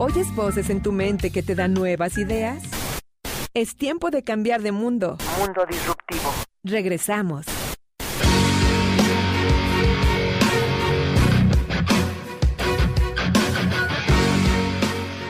¿Oyes voces en tu mente que te dan nuevas ideas? Es tiempo de cambiar de mundo. Mundo disruptivo. Regresamos.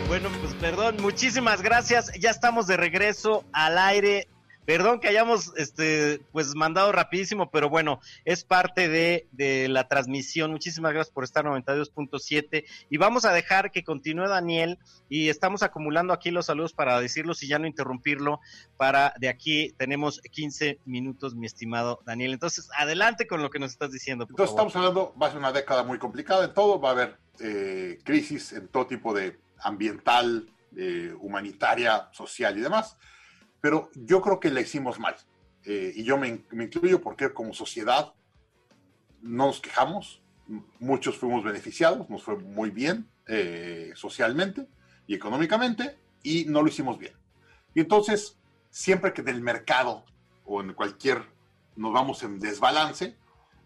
Bueno, pues perdón, muchísimas gracias. Ya estamos de regreso al aire Perdón que hayamos este, pues mandado rapidísimo, pero bueno, es parte de, de la transmisión. Muchísimas gracias por estar 92.7 y vamos a dejar que continúe Daniel y estamos acumulando aquí los saludos para decirlos y ya no interrumpirlo. Para de aquí tenemos 15 minutos, mi estimado Daniel. Entonces, adelante con lo que nos estás diciendo. Entonces, estamos hablando, va a ser una década muy complicada en todo, va a haber eh, crisis en todo tipo de ambiental, eh, humanitaria, social y demás pero yo creo que la hicimos mal. Eh, y yo me, incluyo porque como sociedad no nos quejamos, muchos fuimos beneficiados, nos fue muy bien eh, socialmente y económicamente, y no lo hicimos bien. Y entonces, siempre que del mercado o en cualquier nos vamos en desbalance,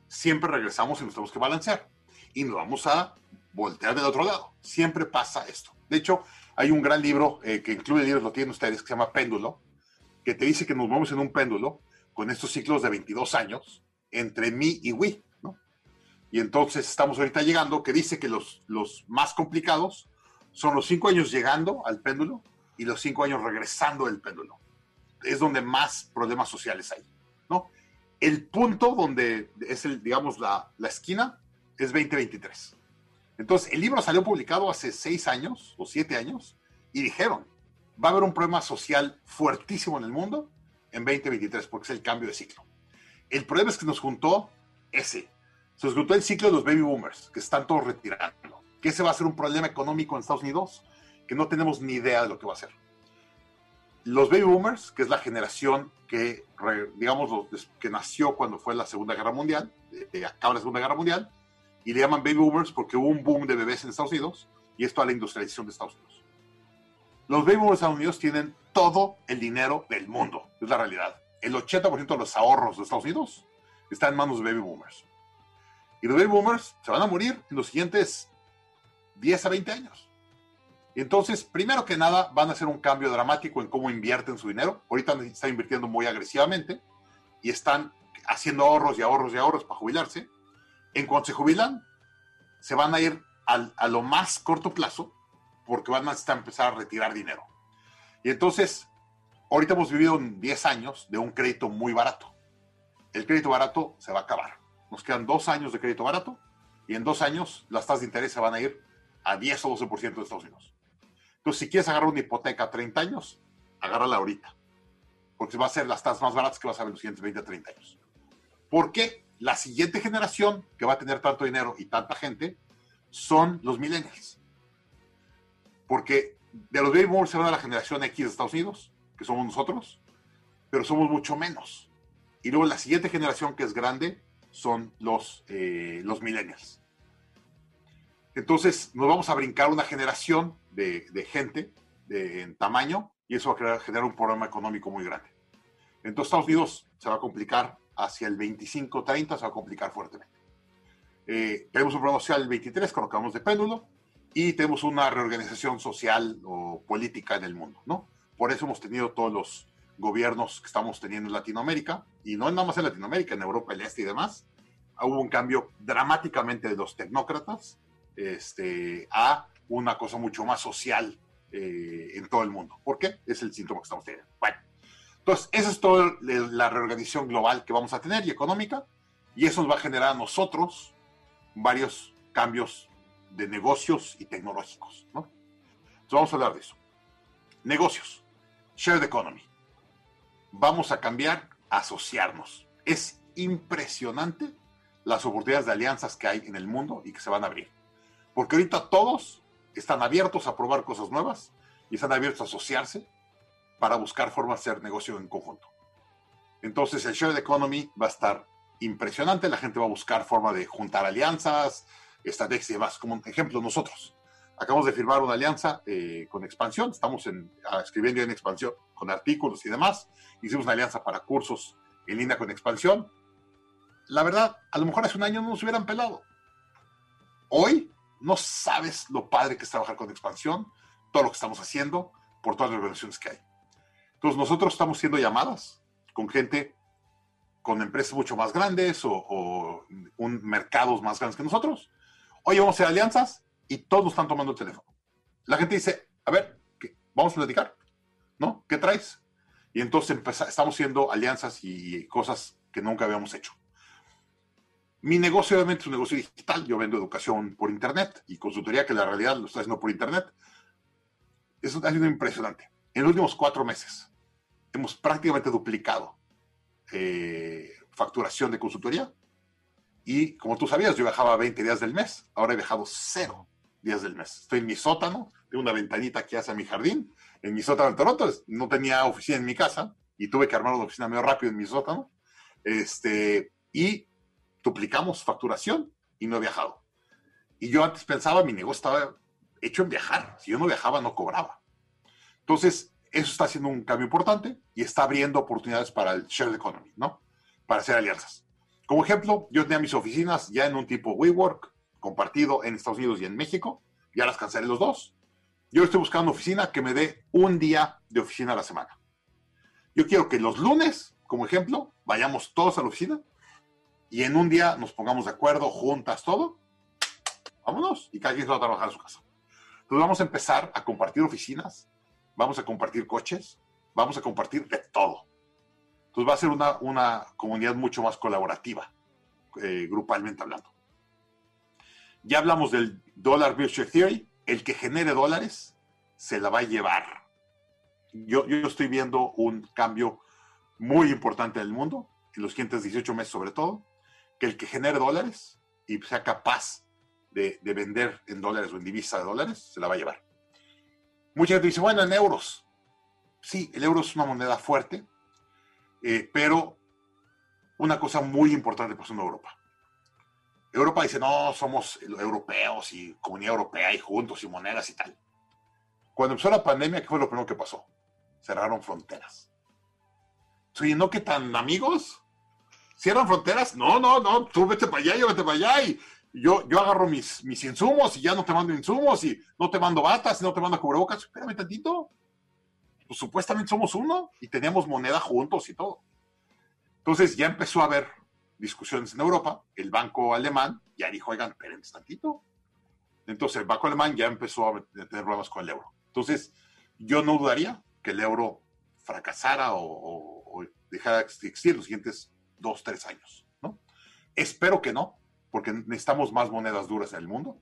siempre regresamos y nos tenemos que balancear. Y nos vamos a voltear del otro lado. Siempre pasa esto. De hecho, hay un gran libro eh, que incluye libros, lo tienen ustedes, que se llama Péndulo, que te dice que nos movemos en un péndulo con estos ciclos de 22 años entre mí y Wii, ¿no? Y entonces estamos ahorita llegando, que dice que los, los más complicados son los cinco años llegando al péndulo y los cinco años regresando del péndulo. Es donde más problemas sociales hay, ¿no? El punto donde es, el, digamos, la, la esquina es 2023. Entonces, el libro salió publicado hace seis años o siete años y dijeron, va a haber un problema social fuertísimo en el mundo en 2023, porque es el cambio de ciclo. El problema es que nos juntó ese. Se nos juntó el ciclo de los baby boomers, que están todos retirando. Que ese va a ser un problema económico en Estados Unidos, que no tenemos ni idea de lo que va a ser. Los baby boomers, que es la generación que, digamos, que nació cuando fue la Segunda Guerra Mundial, eh, acaba la Segunda Guerra Mundial, y le llaman baby boomers porque hubo un boom de bebés en Estados Unidos, y esto a la industrialización de Estados Unidos. Los baby boomers Estados Unidos tienen todo el dinero del mundo, es la realidad. El 80% de los ahorros de Estados Unidos están en manos de baby boomers. Y los baby boomers se van a morir en los siguientes 10 a 20 años. Entonces, primero que nada, van a hacer un cambio dramático en cómo invierten su dinero. Ahorita están invirtiendo muy agresivamente y están haciendo ahorros y ahorros y ahorros para jubilarse. En cuanto se jubilan, se van a ir a lo más corto plazo porque van a empezar a retirar dinero. Y entonces, ahorita hemos vivido 10 años de un crédito muy barato. El crédito barato se va a acabar. Nos quedan dos años de crédito barato y en dos años las tasas de interés se van a ir a 10 o 12% de Estados Unidos. Entonces, si quieres agarrar una hipoteca a 30 años, agárrala ahorita. Porque va a ser las tasas más baratas que vas a ver en los siguientes 20 a 30 años. Porque la siguiente generación que va a tener tanto dinero y tanta gente son los millennials porque de los baby boomers se van a la generación X de Estados Unidos, que somos nosotros, pero somos mucho menos. Y luego la siguiente generación que es grande son los, eh, los millennials. Entonces nos vamos a brincar una generación de, gente de, en tamaño y eso va a generar un problema económico muy grande. Entonces Estados Unidos se va a complicar hacia el 25-30, se va a complicar fuertemente. Eh, tenemos un problema social el 23, con lo que vamos de péndulo, y tenemos una reorganización social o política en el mundo, ¿no? Por eso hemos tenido todos los gobiernos que estamos teniendo en Latinoamérica, y no nada más en Latinoamérica, en Europa del Este y demás, hubo un cambio dramáticamente de los tecnócratas este, a una cosa mucho más social eh, en todo el mundo. ¿Por qué? Es el síntoma que estamos teniendo. Bueno, entonces, esa es toda la reorganización global que vamos a tener y económica, y eso nos va a generar a nosotros varios cambios de negocios y tecnológicos. ¿no? Entonces vamos a hablar de eso. Negocios, shared economy. Vamos a cambiar, asociarnos. Es impresionante las oportunidades de alianzas que hay en el mundo y que se van a abrir. Porque ahorita todos están abiertos a probar cosas nuevas y están abiertos a asociarse para buscar formas de hacer negocio en conjunto. Entonces el shared economy va a estar impresionante, la gente va a buscar forma de juntar alianzas, estrategias y demás. Como ejemplo, nosotros acabamos de firmar una alianza eh, con Expansión, estamos en, ah, escribiendo en Expansión con artículos y demás. Hicimos una alianza para cursos en línea con Expansión. La verdad, a lo mejor hace un año no nos hubieran pelado. Hoy no sabes lo padre que es trabajar con Expansión, todo lo que estamos haciendo, por todas las organizaciones que hay. Entonces nosotros estamos siendo llamadas con gente, con empresas mucho más grandes o, un, mercados más grandes que nosotros. Oye, vamos a hacer alianzas y todos están tomando el teléfono. La gente dice, a ver, vamos a platicar, ¿no? ¿Qué traes? Y entonces estamos haciendo alianzas y cosas que nunca habíamos hecho. Mi negocio obviamente es un negocio digital. Yo vendo educación por Internet y consultoría que la realidad lo está haciendo por Internet. Eso ha sido impresionante. En los últimos cuatro meses hemos prácticamente duplicado eh, facturación de consultoría. Y como tú sabías, yo viajaba 20 días del mes. Ahora he viajado cero días del mes. Estoy en mi sótano, tengo una ventanita que hace mi jardín. En mi sótano en Toronto no tenía oficina en mi casa y tuve que armar una oficina medio rápido en mi sótano. Este, y duplicamos facturación y no he viajado. Y yo antes pensaba, mi negocio estaba hecho en viajar. Si yo no viajaba, no cobraba. Entonces, eso está haciendo un cambio importante y está abriendo oportunidades para el share economy, ¿no? Para hacer alianzas. Como ejemplo, yo tenía mis oficinas ya en un tipo WeWork, compartido en Estados Unidos y en México. Ya las cancelé los dos. Yo estoy buscando oficina que me dé un día de oficina a la semana. Yo quiero que los lunes, como ejemplo, vayamos todos a la oficina y en un día nos pongamos de acuerdo, juntas, todo. Vámonos y cada quien va a trabajar en su casa. Entonces vamos a empezar a compartir oficinas, vamos a compartir coches, vamos a compartir de todo. Entonces va a ser una, una comunidad mucho más colaborativa, eh, grupalmente hablando. Ya hablamos del Dollar Virtual Theory, el que genere dólares se la va a llevar. Yo, yo estoy viendo un cambio muy importante en el mundo, en los siguientes 18 meses sobre todo, que el que genere dólares y sea capaz de, vender en dólares o en divisa de dólares, se la va a llevar. Mucha gente dice, bueno, en euros. Sí, el euro es una moneda fuerte, eh, pero una cosa muy importante pasó en Europa. Europa dice, no, somos europeos y comunidad europea y juntos y monedas y tal. Cuando empezó la pandemia, ¿qué fue lo primero que pasó? Cerraron fronteras. Oye, ¿no que tan amigos? ¿Cierran fronteras? No, no, no, tú vete para allá, yo vete para allá y yo, yo agarro mis, mis insumos y ya no te mando insumos y no te mando batas y no te mando cubrebocas. Espérame tantito. Pues supuestamente somos uno y teníamos moneda juntos y todo. Entonces ya empezó a haber discusiones en Europa. El banco alemán ya dijo, oigan, espérenme tantito. Entonces el banco alemán ya empezó a tener problemas con el euro. Entonces yo no dudaría que el euro fracasara o, o dejara de existir los siguientes dos, tres años, ¿no? Espero que no, porque necesitamos más monedas duras en el mundo.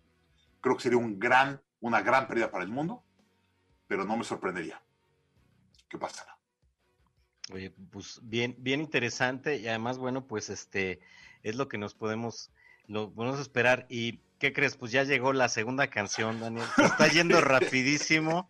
Creo que sería un gran, una gran pérdida para el mundo, pero no me sorprendería. ¿Qué pasará? Oye, pues bien, bien interesante y además, bueno, pues este es lo que nos podemos, lo podemos esperar. ¿Y qué crees? Pues ya llegó la segunda canción, Daniel. está yendo rapidísimo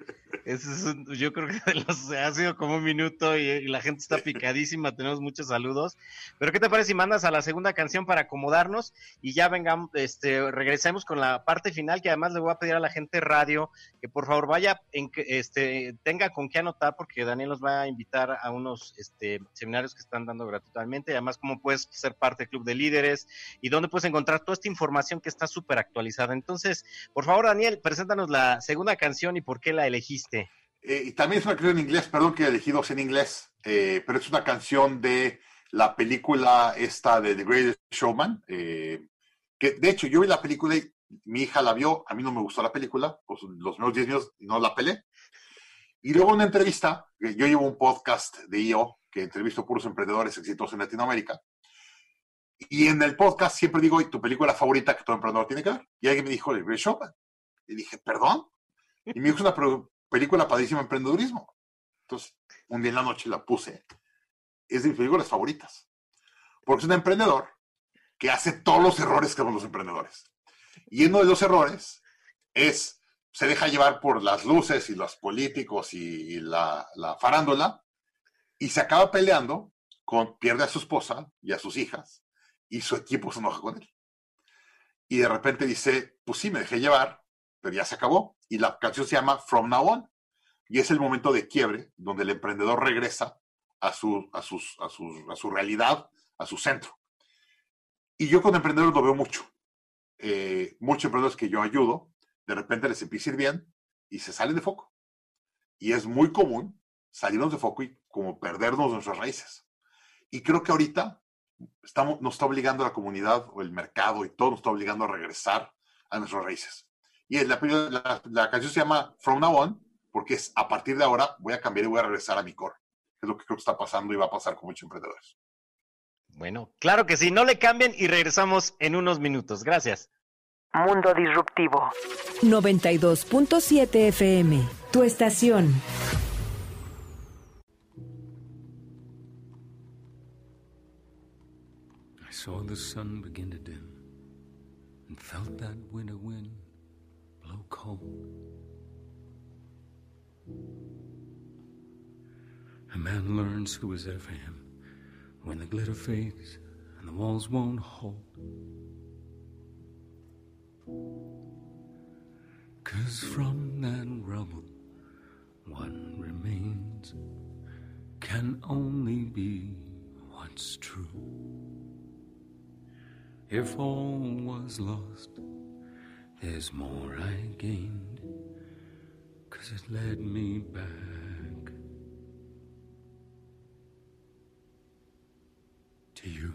yo creo que ha sido como un minuto y, la gente está picadísima, tenemos muchos saludos. Pero ¿qué te parece si mandas a la segunda canción para acomodarnos y ya vengamos, este, regresemos con la parte final que además le voy a pedir a la gente radio que por favor vaya, en, este, tenga con qué anotar porque Daniel nos va a invitar a unos este, seminarios que están dando gratuitamente además cómo puedes ser parte del club de líderes y dónde puedes encontrar toda esta información que está súper actualizada. Entonces, por favor Daniel, preséntanos la segunda canción y por qué la elegiste. Eh, y también es una canción en inglés, perdón que he elegido en inglés, eh, pero es una canción de la película esta de The Greatest Showman, eh, que de hecho yo vi la película y mi hija la vio, a mí no me gustó la película, pues los menos 10 minutos no la pelé. Y luego una entrevista, yo llevo un podcast de IO que entrevisto puros emprendedores exitosos en Latinoamérica. Y en el podcast siempre digo, ¿y tu película favorita que todo emprendedor tiene que ver? Y alguien me dijo, The Greatest Showman. Y dije, ¿perdón? Y me dijo, es una película padrísima emprendedurismo. Entonces, un día en la noche la puse. Es de mis películas favoritas. Porque es un emprendedor que hace todos los errores que hacen los emprendedores. Y uno de los errores es, se deja llevar por las luces y los políticos y, la, la, farándula y se acaba peleando, con, pierde a su esposa y a sus hijas y su equipo se enoja con él. Y de repente dice, pues sí, me dejé llevar, pero ya se acabó. Y la canción se llama From Now On. Y es el momento de quiebre donde el emprendedor regresa a su, a sus, a a su realidad, a su centro. Y yo con emprendedores lo veo mucho. Eh, muchos emprendedores que yo ayudo, de repente les empieza a ir bien y se salen de foco. Y es muy común salirnos de foco y como perdernos nuestras raíces. Y creo que ahorita estamos, nos está obligando la comunidad o el mercado y todo nos está obligando a regresar a nuestras raíces. Y la, la, la canción se llama From Now On, porque es a partir de ahora voy a cambiar y voy a regresar a mi core. Es lo que creo que está pasando y va a pasar con muchos emprendedores. Bueno, claro que sí, no le cambien y regresamos en unos minutos. Gracias. Mundo Disruptivo. 92.7 FM, tu estación. I saw the sun begin to dim and felt that winter wind cold. A man learns who is there for him when the glitter fades and the walls won't hold. Cause from that rubble, what remains can only be what's true. If all was lost, there's more I gained, cause it led me back to you.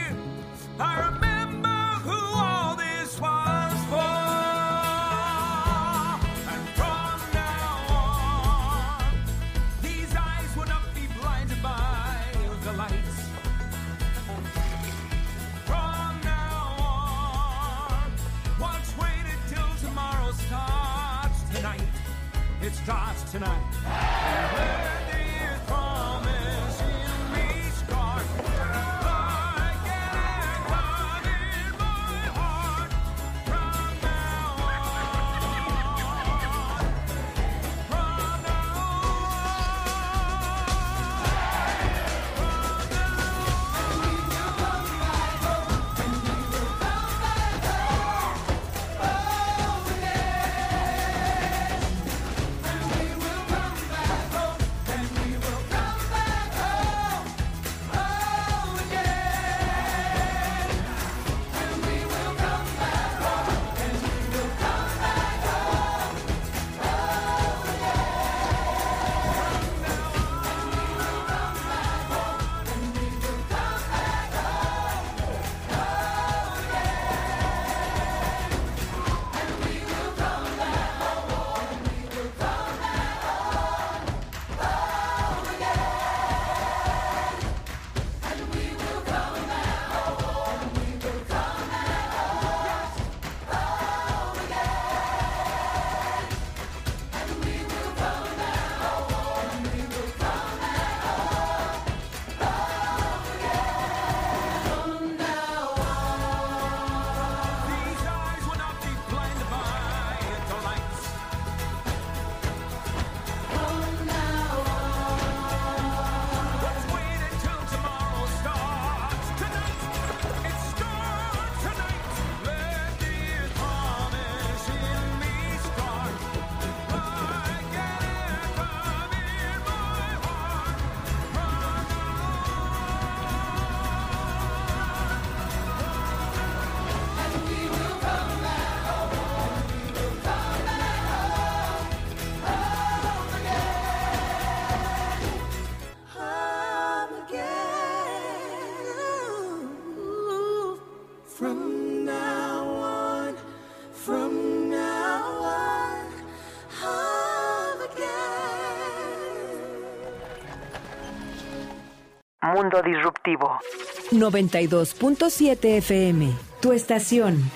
It starts tonight. And Disruptivo. 92.7 FM, Tu estación.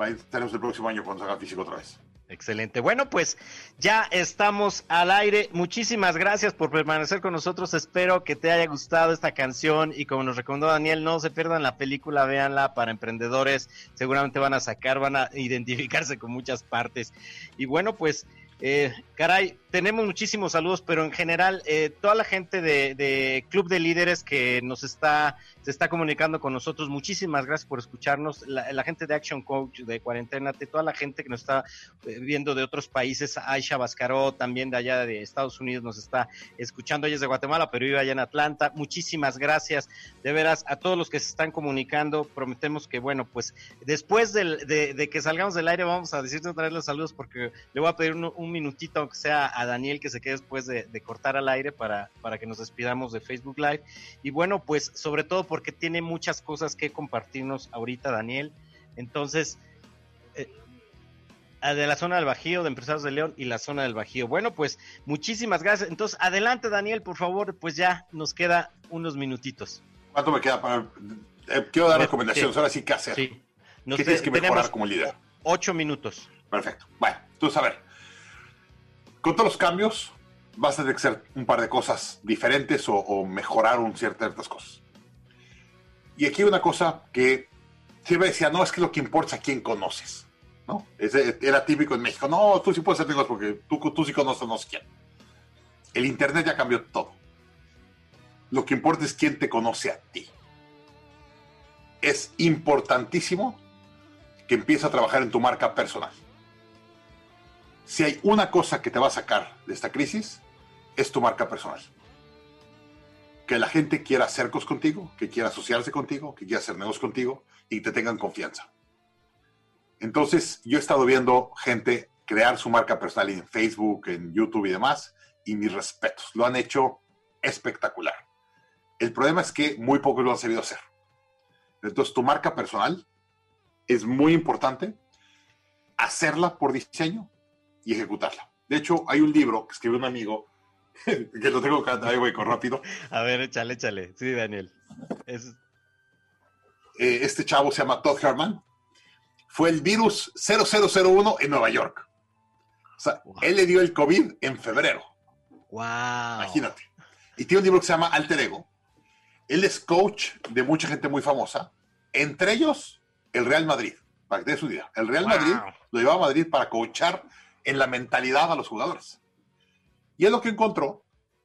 Va- Estaremos el próximo año cuando se haga físico otra vez. Excelente. Bueno, pues ya estamos al aire. Muchísimas gracias por permanecer con nosotros. Espero que te haya gustado esta canción y como nos recomendó Daniel, no se pierdan la película, véanla para emprendedores. Seguramente van a sacar, van a identificarse con muchas partes. Y bueno, pues, eh, caray, tenemos muchísimos saludos, pero en general, eh, toda la gente de, Club de Líderes que nos está, se está comunicando con nosotros, muchísimas gracias por escucharnos. La, la gente de Action Coach, de Cuarentena, toda la gente que nos está eh, viendo de otros países, Aisha Bascaró, también de allá de Estados Unidos, nos está escuchando. Ella es de Guatemala, pero vive allá en Atlanta. Muchísimas gracias, de veras, a todos los que se están comunicando. Prometemos que, bueno, pues después de, que salgamos del aire, vamos a decirte otra vez los saludos, porque le voy a pedir un minutito, aunque sea a Daniel, que se quede después de, de cortar al aire para, para que nos despidamos de Facebook Live. Y bueno, pues sobre todo porque tiene muchas cosas que compartirnos ahorita, Daniel. Entonces, eh, de la zona del Bajío, de Empresarios de León y la zona del Bajío. Bueno, pues muchísimas gracias. Entonces, adelante, Daniel, por favor, pues ya nos queda unos minutitos. ¿Cuánto me queda para.? eh, quiero dar Sí. recomendaciones, ahora sí, ¿qué hacer? Sí. Nos ¿Qué tienes que mejorar como líder? ocho minutos. Perfecto. Bueno, entonces, a ver. Con todos los cambios, vas a tener que hacer un par de cosas diferentes o, o mejorar un ciertas cosas. Y aquí hay una cosa que siempre decía, no, es que lo que importa es a quién conoces. ¿no? Ese era típico en México. No, tú sí puedes hacer negocios porque tú, tú sí conoces a no sé quién. El Internet ya cambió todo. Lo que importa es quién te conoce a ti. Es importantísimo que empieces a trabajar en tu marca personal. Si hay una cosa que te va a sacar de esta crisis, es tu marca personal. Que la gente quiera hacer cosas contigo, que quiera asociarse contigo, que quiera hacer negocios contigo y te tengan confianza. Entonces, yo he estado viendo gente crear su marca personal en Facebook, en YouTube y demás, y mis respetos. Lo han hecho espectacular. El problema es que muy pocos lo han sabido hacer. Entonces, tu marca personal es muy importante hacerla por diseño y ejecutarla. De hecho, hay un libro que escribió un amigo, que lo tengo acá, ahí voy con rápido. A ver, échale, échale. Sí, Daniel. Es, Eh, este chavo se llama Todd Herman. Fue el virus 0001 en Nueva York. O sea, Wow. él le dio el COVID en febrero. wow. Imagínate. Y tiene un libro que se llama Alter Ego. Él es coach de mucha gente muy famosa, entre ellos el Real Madrid. Para que te des una idea. El Real Wow. Madrid lo llevaba a Madrid para coachar en la mentalidad a los jugadores. Y él lo que encontró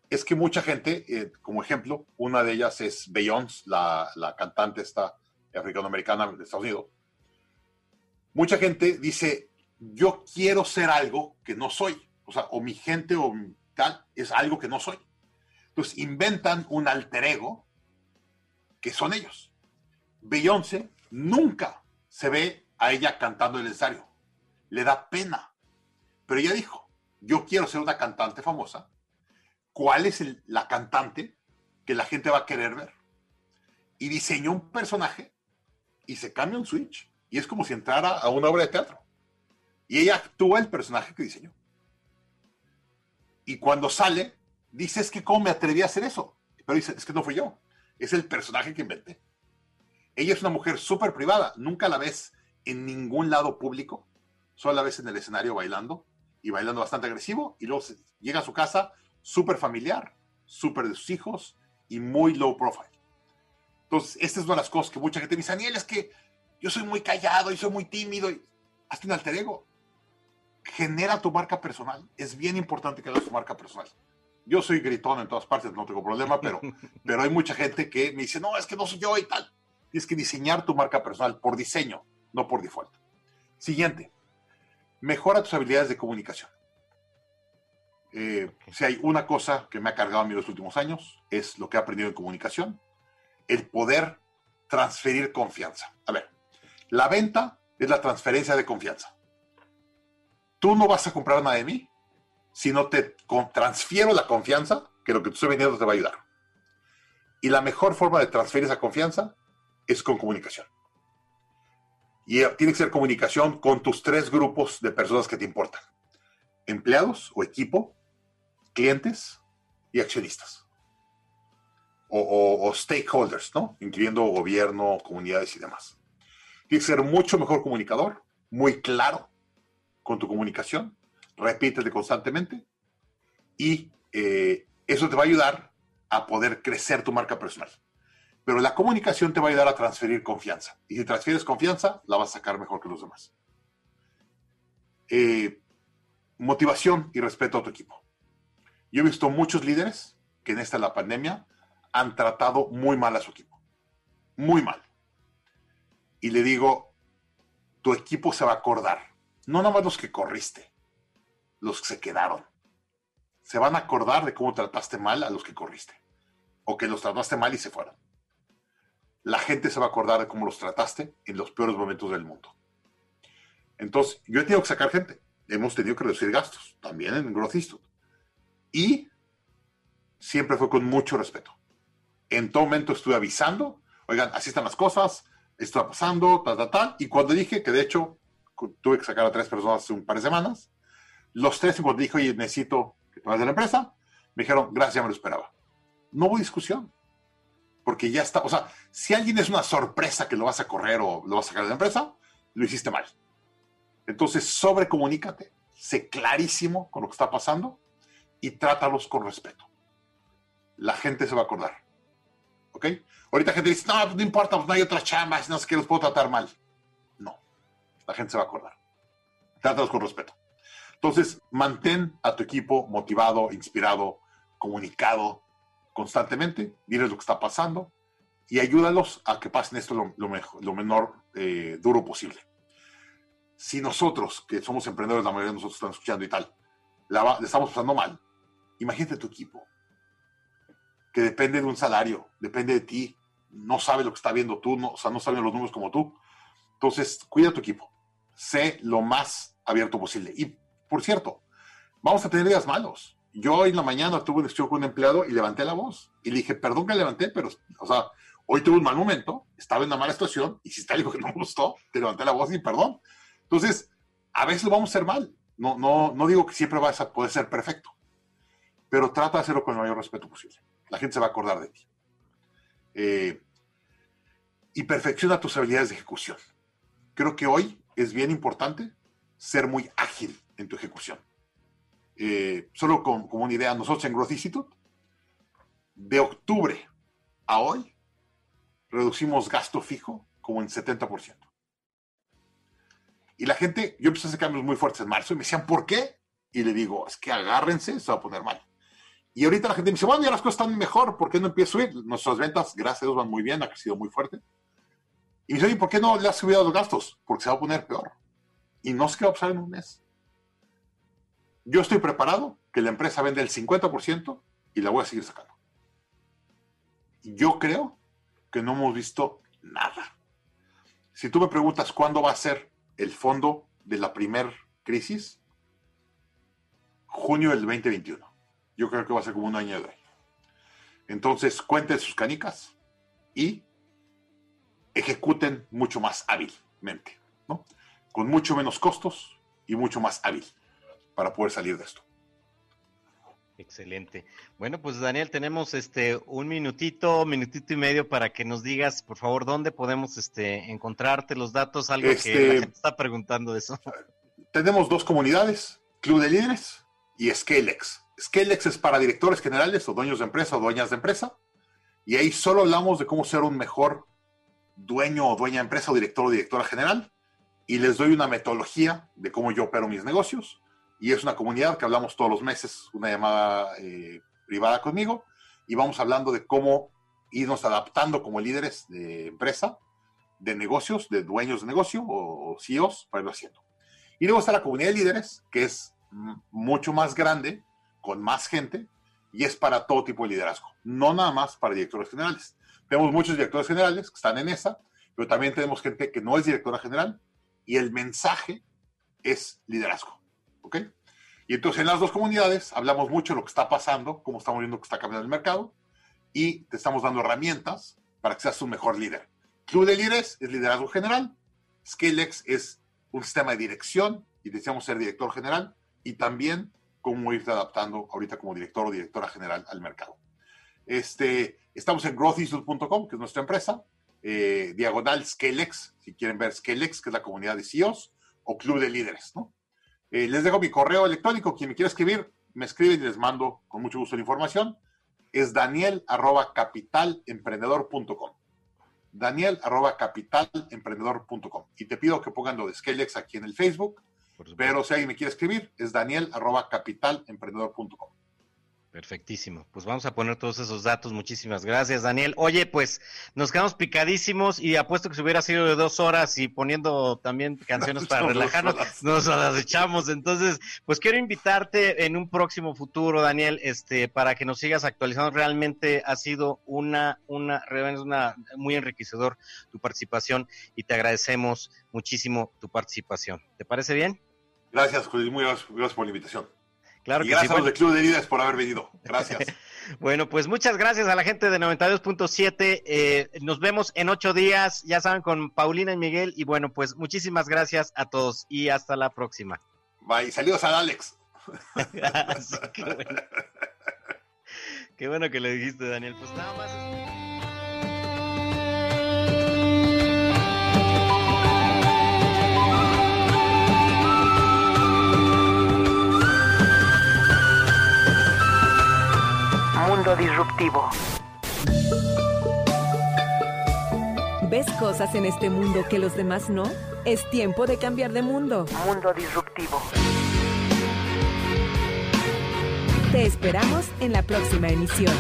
es que mucha gente, eh, como ejemplo, una de ellas es Beyoncé, la, la cantante esta africanoamericana de Estados Unidos. Mucha gente dice, yo quiero ser algo que no soy. O sea, o mi gente o tal es algo que no soy. Entonces inventan un alter ego que son ellos. Beyoncé nunca se ve a ella cantando el escenario. Le da pena. Pero ella dijo, yo quiero ser una cantante famosa. ¿Cuál es la cantante que la gente va a querer ver? Y diseñó un personaje y se cambia un switch. Y es como si entrara a una obra de teatro. Y ella actúa el personaje que diseñó. Y cuando sale, dice, es que cómo me atreví a hacer eso. Pero dice, es que no fui yo. Es el personaje que inventé. Ella es una mujer súper privada. Nunca la ves en ningún lado público. Solo la ves en el escenario bailando. Y bailando bastante agresivo. Y luego llega a su casa súper familiar, súper de sus hijos y muy low profile. Entonces, esta es una de las cosas que mucha gente me dice, Daniel, es que yo soy muy callado y soy muy tímido. Y... Hazte un alter ego. Genera tu marca personal. Es bien importante que hagas tu marca personal. Yo soy gritón en todas partes, no tengo problema, pero, pero hay mucha gente que me dice, no, es que no soy yo y tal. Tienes que diseñar tu marca personal por diseño, no por default. Siguiente, mejora tus habilidades de comunicación. Eh, si hay una cosa que me ha cargado a mí los últimos años, es lo que he aprendido en comunicación, el poder transferir confianza. A ver, la venta es la transferencia de confianza. Tú no vas a comprar nada de mí si no te transfiero la confianza que lo que te estoy vendiendo te va a ayudar. Y la mejor forma de transferir esa confianza es con comunicación. Y tiene que ser comunicación con tus tres grupos de personas que te importan. Empleados o equipo, clientes y accionistas. O, o- o stakeholders, ¿no? Incluyendo gobierno, comunidades y demás. Tienes que ser mucho mejor comunicador, muy claro con tu comunicación, repítete constantemente y eh, eso te va a ayudar a poder crecer tu marca personal. Pero la comunicación te va a ayudar a transferir confianza. Y si transfieres confianza, la vas a sacar mejor que los demás. Eh, motivación y respeto a tu equipo. Yo he visto muchos líderes que en esta la pandemia han tratado muy mal a su equipo. Muy mal. Y le digo, tu equipo se va a acordar. No nada más los que corriste, los que se quedaron. Se van a acordar de cómo trataste mal a los que corriste. O que los trataste mal y se fueron. La gente se va a acordar de cómo los trataste en los peores momentos del mundo. Entonces, yo he tenido que sacar gente. Hemos tenido que reducir gastos, también en Growth Institute. Y siempre fue con mucho respeto. En todo momento estuve avisando, oigan, así están las cosas, esto está pasando, tal, tal, tal. Y cuando dije que de hecho tuve que sacar a tres personas hace un par de semanas, los tres, cuando dije, oye, necesito que te vayas de la empresa, me dijeron, gracias, ya me lo esperaba. No hubo discusión. Porque ya está, o sea, si alguien es una sorpresa que lo vas a correr o lo vas a sacar de la empresa, lo hiciste mal. Entonces, sobrecomunícate, sé clarísimo con lo que está pasando y trátalos con respeto. La gente se va a acordar. ¿Ok? Ahorita gente dice, no, no importa, pues no hay otra chamba, si no sé qué los puedo tratar mal. No, la gente se va a acordar. Trátalos con respeto. Entonces, mantén a tu equipo motivado, inspirado, comunicado constantemente, diles lo que está pasando y ayúdalos a que pasen esto lo, lo mejor- lo menor eh, duro posible. Si nosotros, que somos emprendedores, la mayoría de nosotros están escuchando y tal, la, va- le estamos pasando mal, imagínate tu equipo, que depende de un salario, depende de ti, no sabe lo que está viendo tú, no, o sea, no saben los números como tú. Entonces, cuida tu equipo, sé lo más abierto posible. Y, por cierto, vamos a tener días malos. Yo hoy en la mañana tuve una discusión con un empleado y levanté la voz. Y le dije, perdón que levanté, pero, o sea, hoy tuve un mal momento, estaba en una mala situación, está algo que no me gustó, te levanté la voz y perdón. Entonces, a veces lo vamos a hacer mal. No, no, no digo que siempre vas a poder ser perfecto, pero trata de hacerlo con el mayor respeto posible. La gente se va a acordar de ti. Eh, y perfecciona tus habilidades de ejecución. Creo que hoy es bien importante ser muy ágil en tu ejecución. Eh, solo con- como una idea, nosotros en Growth Institute, de octubre a hoy, reducimos gasto fijo como en 70%. Y la gente, yo empecé a hacer cambios muy fuertes en marzo y me decían, ¿por qué? Y le digo, es que agárrense, se va a poner mal. Y ahorita la gente me dice, bueno, ya las cosas están mejor, ¿por qué no empieza a subir? Nuestras ventas, gracias a Dios, van muy bien, ha crecido muy fuerte. Y me dice, oye, ¿por qué no le has subido los gastos? Porque se va a poner peor. Y no sé qué va a pasar en un mes. Yo estoy preparado que la empresa vende el 50% y la voy a seguir sacando. Yo creo que no hemos visto nada. Si tú me preguntas cuándo va a ser el fondo de la primer crisis, junio del 2021. Yo creo que va a ser como un año de ahí. Entonces, cuenten sus canicas y ejecuten mucho más hábilmente, ¿no? Con mucho menos costos y mucho más hábil para poder salir de esto. Excelente. Bueno, pues Daniel, tenemos este un minutito, minutito y medio para que nos digas, por favor, dónde podemos este encontrarte los datos, algo que Este- la gente está preguntando de eso. Tenemos dos comunidades, Club de Líderes y Scalex. Scalex es para directores generales o dueños de empresa o dueñas de empresa. Y ahí solo hablamos de cómo ser un mejor dueño o dueña de empresa o director o directora general. Y les doy una metodología de cómo yo opero mis negocios. Y es una comunidad que hablamos todos los meses, una llamada eh, privada conmigo. Y vamos hablando de cómo irnos adaptando como líderes de empresa, de negocios, de dueños de negocio o CEOs para irlo haciendo. Y luego está la comunidad de líderes, que es mucho más grande, con más gente, y es para todo tipo de liderazgo, no nada más para directores generales. Tenemos muchos directores generales que están en esa, pero también tenemos gente que no es directora general, y el mensaje es liderazgo. ¿Ok? Y entonces en las dos comunidades hablamos mucho de lo que está pasando, cómo estamos viendo que está cambiando el mercado, y te estamos dando herramientas para que seas un mejor líder. Club de Líderes es liderazgo general, Scalex es un sistema de dirección y deseamos ser director general y también cómo irte adaptando ahorita como director o directora general al mercado. Este, estamos en growthissues.com, que es nuestra empresa, eh, diagonal Scalex, si quieren ver Scalex, que es la comunidad de CEOs, o Club de Líderes, ¿no? Eh, les dejo mi correo electrónico, quien me quiera escribir, me escriben y les mando con mucho gusto la información. Es daniel arroba capitalemprendedor.com. Daniel arroba capitalemprendedor.com. Y te pido que pongan lo de Scalex aquí en el Facebook, pero si alguien me quiere escribir, es daniel arroba capitalemprendedor.com. Perfectísimo. Pues vamos a poner todos esos datos. Muchísimas gracias, Daniel. Oye, pues nos quedamos picadísimos y apuesto que si hubiera sido de dos horas y poniendo también canciones para relajarnos, nos las echamos. Entonces, pues quiero invitarte en un próximo futuro, Daniel, este, para que nos sigas actualizando. Realmente ha sido una, una, realmente es una muy enriquecedor tu participación y te agradecemos muchísimo tu participación. ¿Te parece bien? Gracias, Juli, muy gracias, gracias por la invitación. Claro y que gracias sí. a los de Club de Líderes por haber venido. Gracias. Bueno, pues muchas gracias a la gente de 92.7. Eh, nos vemos en ocho días, ya saben, con Paulina y Miguel. Y bueno, pues muchísimas gracias a todos y hasta la próxima. Bye. Saludos a Alex. Sí, qué, bueno. Qué bueno que le dijiste, Daniel. Pues nada más. Disruptivo. ¿Ves cosas en este mundo que los demás no? Es tiempo de cambiar de mundo. Mundo Disruptivo. Te esperamos en la próxima emisión.